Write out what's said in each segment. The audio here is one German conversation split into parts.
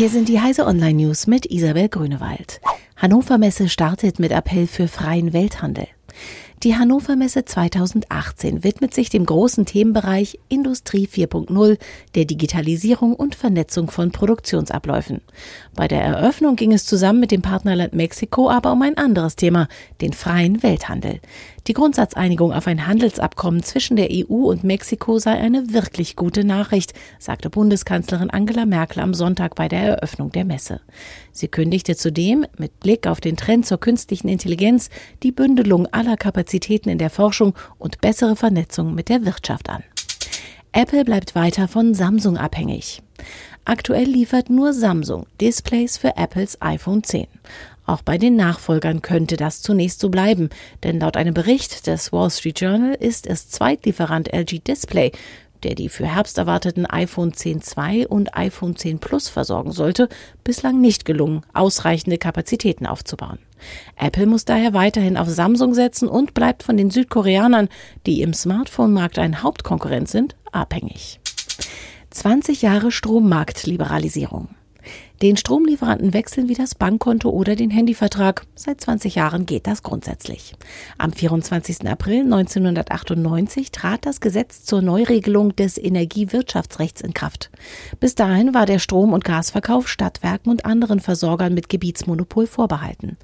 Hier sind die Heise Online News mit Isabel Grünewald. Hannover Messe startet mit Appell für freien Welthandel. Die Hannover Messe 2018 widmet sich dem großen Themenbereich Industrie 4.0, der Digitalisierung und Vernetzung von Produktionsabläufen. Bei der Eröffnung ging es zusammen mit dem Partnerland Mexiko aber um ein anderes Thema, den freien Welthandel. Die Grundsatzeinigung auf ein Handelsabkommen zwischen der EU und Mexiko sei eine wirklich gute Nachricht, sagte Bundeskanzlerin Angela Merkel am Sonntag bei der Eröffnung der Messe. Sie kündigte zudem mit Blick auf den Trend zur künstlichen Intelligenz die Bündelung aller Kapazitäten in der Forschung und bessere Vernetzung mit der Wirtschaft an. Apple bleibt weiter von Samsung abhängig. Aktuell liefert nur Samsung Displays für Apples iPhone 10. Auch bei den Nachfolgern könnte das zunächst so bleiben, denn laut einem Bericht des Wall Street Journal ist es Zweitlieferant LG Display, der die für Herbst erwarteten iPhone 10 II und iPhone 10 Plus versorgen sollte, bislang nicht gelungen, ausreichende Kapazitäten aufzubauen. Apple muss daher weiterhin auf Samsung setzen und bleibt von den Südkoreanern, die im Smartphone-Markt ein Hauptkonkurrent sind, abhängig. 20 Jahre Strommarktliberalisierung. Den Stromlieferanten wechseln wie das Bankkonto oder den Handyvertrag. Seit 20 Jahren geht das grundsätzlich. Am 24. April 1998 trat das Gesetz zur Neuregelung des Energiewirtschaftsrechts in Kraft. Bis dahin war der Strom- und Gasverkauf Stadtwerken und anderen Versorgern mit Gebietsmonopol vorbehalten.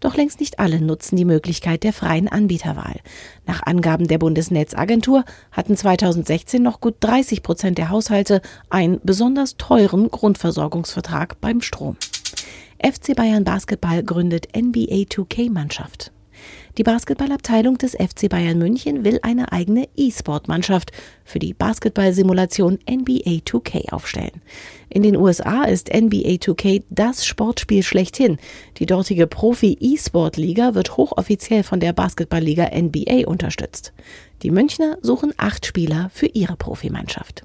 Doch längst nicht alle nutzen die Möglichkeit der freien Anbieterwahl. Nach Angaben der Bundesnetzagentur hatten 2016 noch gut 30 Prozent der Haushalte einen besonders teuren Grundversorgungsvertrag beim Strom. FC Bayern Basketball gründet NBA 2K-Mannschaft. Die Basketballabteilung des FC Bayern München will eine eigene E-Sport-Mannschaft für die Basketballsimulation NBA 2K aufstellen. In den USA ist NBA 2K das Sportspiel schlechthin. Die dortige Profi-E-Sport-Liga wird hochoffiziell von der Basketballliga NBA unterstützt. Die Münchner suchen acht Spieler für ihre Profimannschaft.